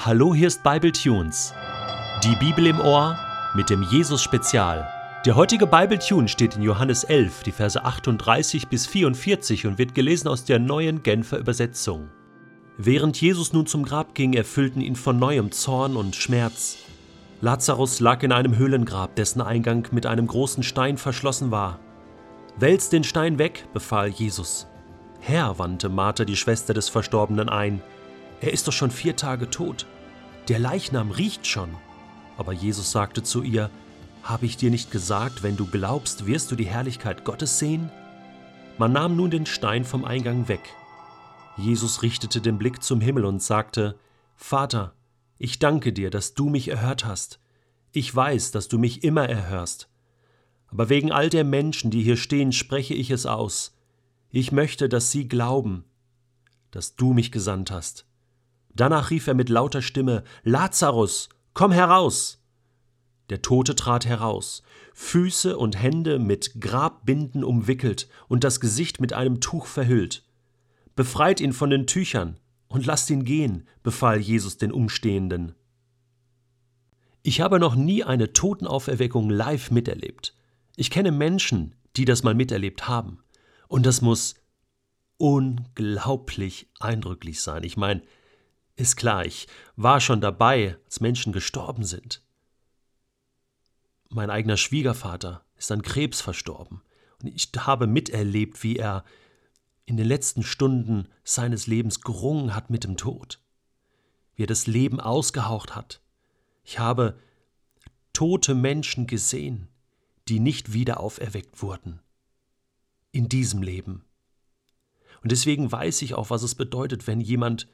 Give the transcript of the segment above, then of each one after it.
Hallo, hier ist Bible Tunes. Die Bibel im Ohr mit dem Jesus Spezial. Der heutige Bible Tune steht in Johannes 11, die Verse 38 bis 44 und wird gelesen aus der neuen Genfer Übersetzung. Während Jesus nun zum Grab ging, erfüllten ihn von neuem Zorn und Schmerz. Lazarus lag in einem Höhlengrab, dessen Eingang mit einem großen Stein verschlossen war. Wälz den Stein weg, befahl Jesus. Herr, wandte Martha, die Schwester des Verstorbenen, ein, er ist doch schon vier Tage tot. Der Leichnam riecht schon. Aber Jesus sagte zu ihr, Habe ich dir nicht gesagt, wenn du glaubst, wirst du die Herrlichkeit Gottes sehen? Man nahm nun den Stein vom Eingang weg. Jesus richtete den Blick zum Himmel und sagte, Vater, ich danke dir, dass du mich erhört hast. Ich weiß, dass du mich immer erhörst. Aber wegen all der Menschen, die hier stehen, spreche ich es aus. Ich möchte, dass sie glauben, dass du mich gesandt hast. Danach rief er mit lauter Stimme Lazarus, komm heraus. Der Tote trat heraus, Füße und Hände mit Grabbinden umwickelt und das Gesicht mit einem Tuch verhüllt. Befreit ihn von den Tüchern und lasst ihn gehen, befahl Jesus den Umstehenden. Ich habe noch nie eine Totenauferweckung live miterlebt. Ich kenne Menschen, die das mal miterlebt haben. Und das muss unglaublich eindrücklich sein. Ich meine, ist klar, ich war schon dabei, als Menschen gestorben sind. Mein eigener Schwiegervater ist an Krebs verstorben und ich habe miterlebt, wie er in den letzten Stunden seines Lebens gerungen hat mit dem Tod, wie er das Leben ausgehaucht hat. Ich habe tote Menschen gesehen, die nicht wieder auferweckt wurden. In diesem Leben. Und deswegen weiß ich auch, was es bedeutet, wenn jemand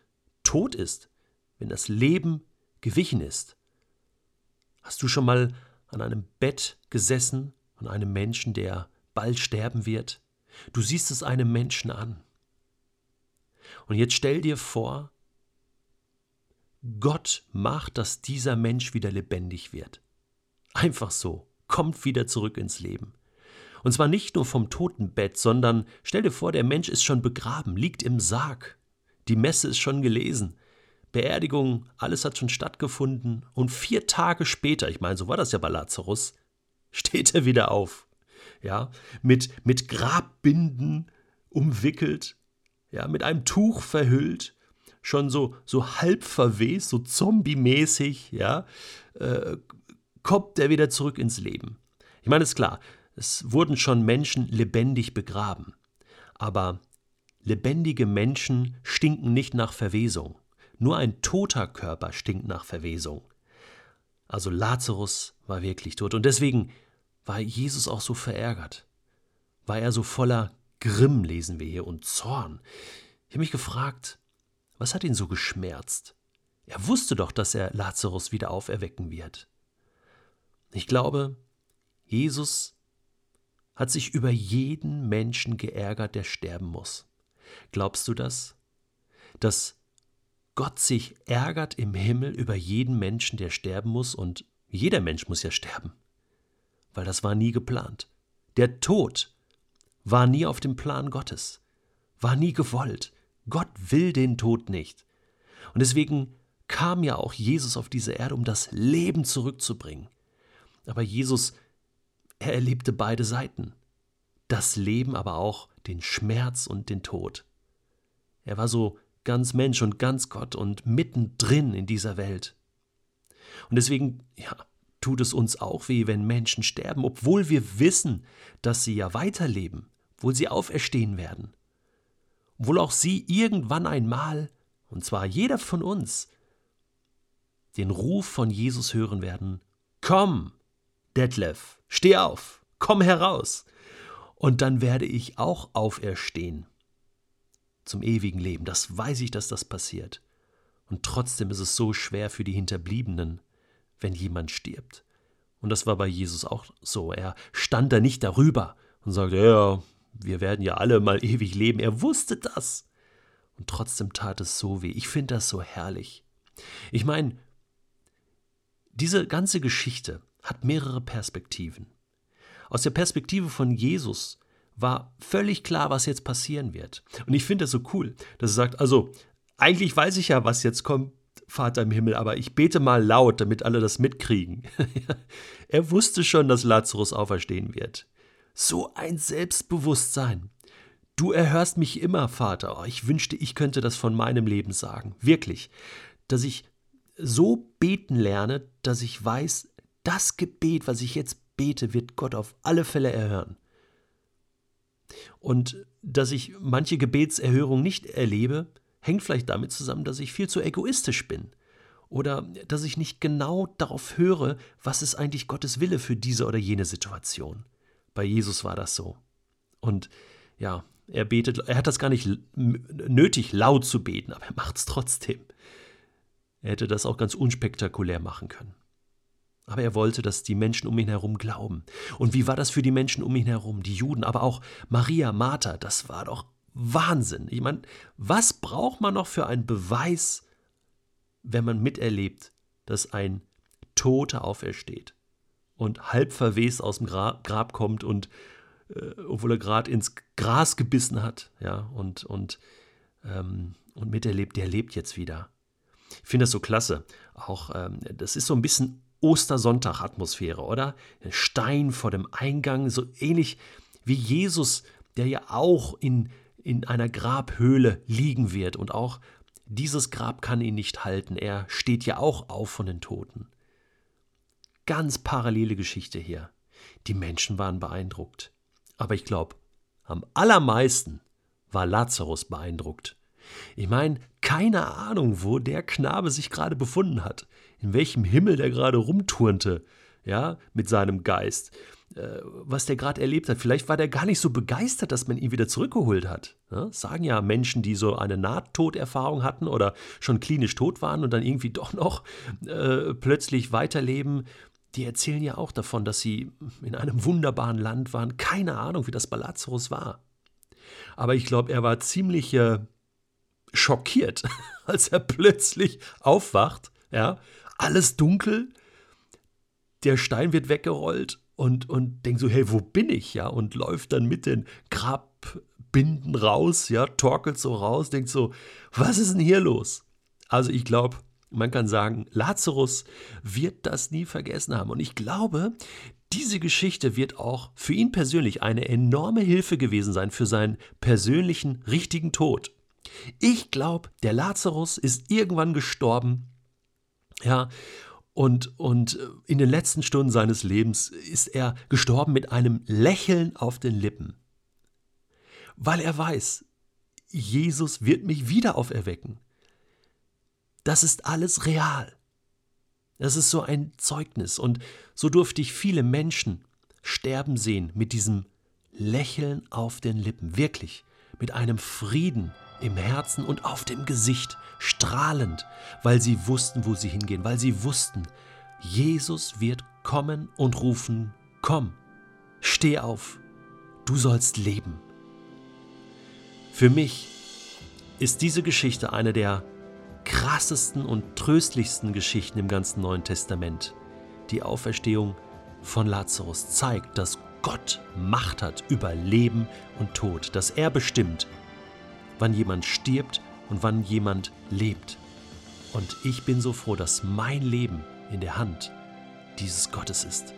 tot ist, wenn das Leben gewichen ist. Hast du schon mal an einem Bett gesessen von einem Menschen, der bald sterben wird? Du siehst es einem Menschen an. Und jetzt stell dir vor, Gott macht, dass dieser Mensch wieder lebendig wird. Einfach so, kommt wieder zurück ins Leben. Und zwar nicht nur vom Totenbett, sondern stell dir vor, der Mensch ist schon begraben, liegt im Sarg. Die Messe ist schon gelesen. Beerdigung, alles hat schon stattgefunden. Und vier Tage später, ich meine, so war das ja bei Lazarus, steht er wieder auf. Ja, mit, mit Grabbinden umwickelt, ja, mit einem Tuch verhüllt, schon so, so halb verwest, so zombie-mäßig, ja, äh, kommt er wieder zurück ins Leben. Ich meine, ist klar, es wurden schon Menschen lebendig begraben. Aber Lebendige Menschen stinken nicht nach Verwesung. Nur ein toter Körper stinkt nach Verwesung. Also Lazarus war wirklich tot. Und deswegen war Jesus auch so verärgert. War er so voller Grimm, lesen wir hier, und Zorn. Ich habe mich gefragt, was hat ihn so geschmerzt? Er wusste doch, dass er Lazarus wieder auferwecken wird. Ich glaube, Jesus hat sich über jeden Menschen geärgert, der sterben muss. Glaubst du das? Dass Gott sich ärgert im Himmel über jeden Menschen, der sterben muss, und jeder Mensch muss ja sterben, weil das war nie geplant. Der Tod war nie auf dem Plan Gottes, war nie gewollt. Gott will den Tod nicht. Und deswegen kam ja auch Jesus auf diese Erde, um das Leben zurückzubringen. Aber Jesus, er erlebte beide Seiten. Das Leben, aber auch den Schmerz und den Tod. Er war so ganz Mensch und ganz Gott und mittendrin in dieser Welt. Und deswegen, ja, tut es uns auch weh, wenn Menschen sterben, obwohl wir wissen, dass sie ja weiterleben, obwohl sie auferstehen werden. Obwohl auch sie irgendwann einmal, und zwar jeder von uns, den Ruf von Jesus hören werden: Komm, Detlef, steh auf, komm heraus und dann werde ich auch auferstehen zum ewigen Leben. Das weiß ich, dass das passiert. Und trotzdem ist es so schwer für die Hinterbliebenen, wenn jemand stirbt. Und das war bei Jesus auch so. Er stand da nicht darüber und sagte, ja, wir werden ja alle mal ewig leben. Er wusste das. Und trotzdem tat es so weh. Ich finde das so herrlich. Ich meine, diese ganze Geschichte hat mehrere Perspektiven. Aus der Perspektive von Jesus war völlig klar, was jetzt passieren wird. Und ich finde das so cool, dass er sagt, also eigentlich weiß ich ja, was jetzt kommt, Vater im Himmel, aber ich bete mal laut, damit alle das mitkriegen. er wusste schon, dass Lazarus auferstehen wird. So ein Selbstbewusstsein. Du erhörst mich immer, Vater. Oh, ich wünschte, ich könnte das von meinem Leben sagen. Wirklich. Dass ich so beten lerne, dass ich weiß, das Gebet, was ich jetzt bete, wird Gott auf alle Fälle erhören. Und dass ich manche Gebetserhörung nicht erlebe, hängt vielleicht damit zusammen, dass ich viel zu egoistisch bin. Oder dass ich nicht genau darauf höre, was ist eigentlich Gottes Wille für diese oder jene Situation. Bei Jesus war das so. Und ja, er betet, er hat das gar nicht nötig, laut zu beten, aber er macht es trotzdem. Er hätte das auch ganz unspektakulär machen können. Aber er wollte, dass die Menschen um ihn herum glauben. Und wie war das für die Menschen um ihn herum, die Juden, aber auch Maria, Martha, das war doch Wahnsinn. Ich meine, was braucht man noch für einen Beweis, wenn man miterlebt, dass ein Toter aufersteht und halb verwest aus dem Grab kommt und äh, obwohl er gerade ins Gras gebissen hat, ja, und, und, ähm, und miterlebt, der lebt jetzt wieder. Ich finde das so klasse. Auch ähm, das ist so ein bisschen Ostersonntag-Atmosphäre, oder? Ein Stein vor dem Eingang, so ähnlich wie Jesus, der ja auch in, in einer Grabhöhle liegen wird. Und auch dieses Grab kann ihn nicht halten. Er steht ja auch auf von den Toten. Ganz parallele Geschichte hier. Die Menschen waren beeindruckt. Aber ich glaube, am allermeisten war Lazarus beeindruckt. Ich meine, keine Ahnung, wo der Knabe sich gerade befunden hat, in welchem Himmel der gerade rumturnte, ja, mit seinem Geist, äh, was der gerade erlebt hat. Vielleicht war der gar nicht so begeistert, dass man ihn wieder zurückgeholt hat. Ja, sagen ja Menschen, die so eine Nahtoderfahrung hatten oder schon klinisch tot waren und dann irgendwie doch noch äh, plötzlich weiterleben. Die erzählen ja auch davon, dass sie in einem wunderbaren Land waren. Keine Ahnung, wie das bei Lazarus war. Aber ich glaube, er war ziemlich äh, schockiert, als er plötzlich aufwacht. Ja, alles dunkel, der Stein wird weggerollt und, und denkt so, hey, wo bin ich? Ja, und läuft dann mit den Grabbinden raus, ja, torkelt so raus, denkt so, was ist denn hier los? Also ich glaube, man kann sagen, Lazarus wird das nie vergessen haben. Und ich glaube, diese Geschichte wird auch für ihn persönlich eine enorme Hilfe gewesen sein für seinen persönlichen richtigen Tod. Ich glaube, der Lazarus ist irgendwann gestorben, ja, und, und in den letzten Stunden seines Lebens ist er gestorben mit einem Lächeln auf den Lippen, weil er weiß, Jesus wird mich wieder auferwecken. Das ist alles real. Das ist so ein Zeugnis. Und so durfte ich viele Menschen sterben sehen mit diesem Lächeln auf den Lippen. Wirklich. Mit einem Frieden im Herzen und auf dem Gesicht. Strahlend, weil sie wussten, wo sie hingehen. Weil sie wussten, Jesus wird kommen und rufen, komm, steh auf, du sollst leben. Für mich ist diese Geschichte eine der krassesten und tröstlichsten Geschichten im ganzen Neuen Testament. Die Auferstehung von Lazarus zeigt, dass Gott Macht hat über Leben und Tod, dass er bestimmt, wann jemand stirbt und wann jemand lebt. Und ich bin so froh, dass mein Leben in der Hand dieses Gottes ist.